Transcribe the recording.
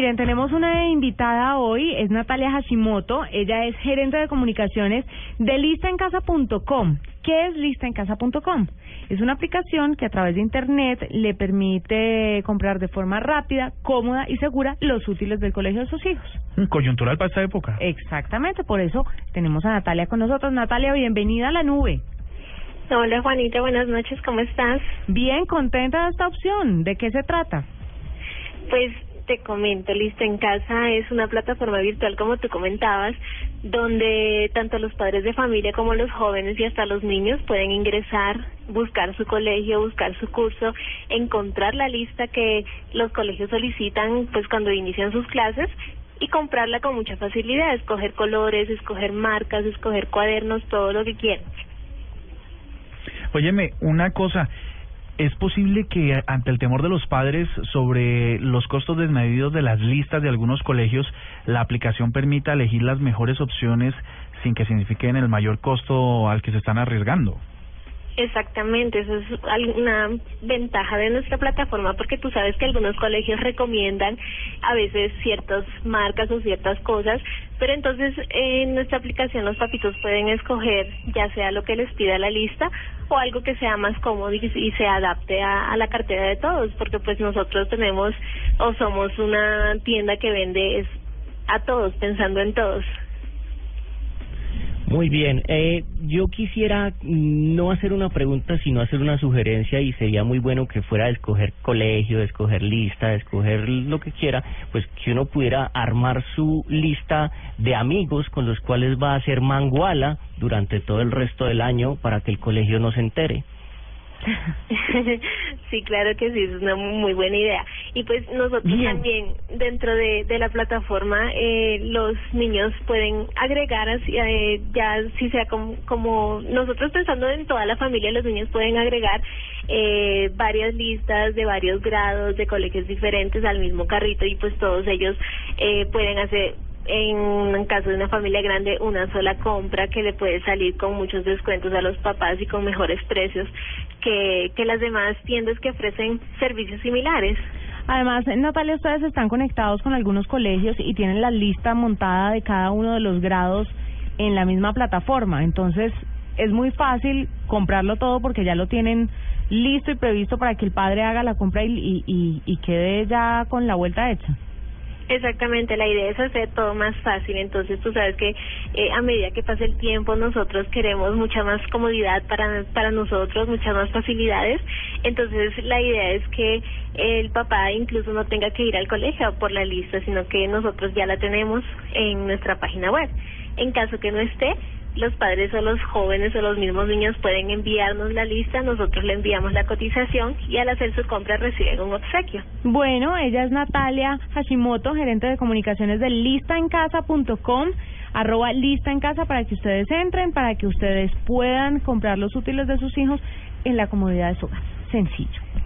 Miren, tenemos una invitada hoy, es Natalia Hashimoto. Ella es gerente de comunicaciones de listaencasa.com. ¿Qué es listaencasa.com? Es una aplicación que a través de Internet le permite comprar de forma rápida, cómoda y segura los útiles del colegio de sus hijos. Coyuntural para esta época. Exactamente, por eso tenemos a Natalia con nosotros. Natalia, bienvenida a la nube. Hola Juanita, buenas noches, ¿cómo estás? Bien, contenta de esta opción. ¿De qué se trata? Pues te comento, Listo en Casa es una plataforma virtual, como tú comentabas, donde tanto los padres de familia como los jóvenes y hasta los niños pueden ingresar, buscar su colegio, buscar su curso, encontrar la lista que los colegios solicitan pues cuando inician sus clases y comprarla con mucha facilidad, escoger colores, escoger marcas, escoger cuadernos, todo lo que quieran. Óyeme, una cosa, ¿es posible que ante el temor de los padres sobre los costos desmedidos de las listas de algunos colegios, la aplicación permita elegir las mejores opciones sin que signifiquen el mayor costo al que se están arriesgando? Exactamente, eso es una ventaja de nuestra plataforma porque tú sabes que algunos colegios recomiendan a veces ciertas marcas o ciertas cosas, pero entonces en nuestra aplicación los papitos pueden escoger ya sea lo que les pida la lista o algo que sea más cómodo y, se adapte a, a la cartera de todos, porque pues nosotros tenemos o somos una tienda que vende a todos, pensando en todos. Muy bien, eh, yo quisiera no hacer una pregunta, sino hacer una sugerencia y sería muy bueno que fuera a escoger colegio, de escoger lista, de escoger lo que quiera, pues que uno pudiera armar su lista de amigos con los cuales va a hacer manguala durante todo el resto del año para que el colegio no se entere. sí, claro que sí, es una muy buena idea. Y pues nosotros también dentro de, de la plataforma eh, los niños pueden agregar así, eh, ya si sea como, como nosotros pensando en toda la familia, los niños pueden agregar eh, varias listas de varios grados de colegios diferentes al mismo carrito y pues todos ellos eh, pueden hacer en caso de una familia grande, una sola compra que le puede salir con muchos descuentos a los papás y con mejores precios que, que las demás tiendas que ofrecen servicios similares. Además, Natalia, ustedes están conectados con algunos colegios y tienen la lista montada de cada uno de los grados en la misma plataforma. Entonces, es muy fácil comprarlo todo porque ya lo tienen listo y previsto para que el padre haga la compra y, y, y quede ya con la vuelta hecha. Exactamente, la idea es hacer todo más fácil, entonces tú sabes que eh, a medida que pasa el tiempo nosotros queremos mucha más comodidad para, para nosotros, muchas más facilidades, entonces la idea es que el papá incluso no tenga que ir al colegio por la lista, sino que nosotros ya la tenemos en nuestra página web. En caso que no esté, los padres o los jóvenes o los mismos niños pueden enviarnos la lista, nosotros le enviamos la cotización y al hacer su compra reciben un obsequio. Bueno, ella es Natalia Hashimoto, gerente de comunicaciones de listaencasa.com, arroba lista en casa para que ustedes entren, para que ustedes puedan comprar los útiles de sus hijos en la comodidad de su hogar. Sencillo.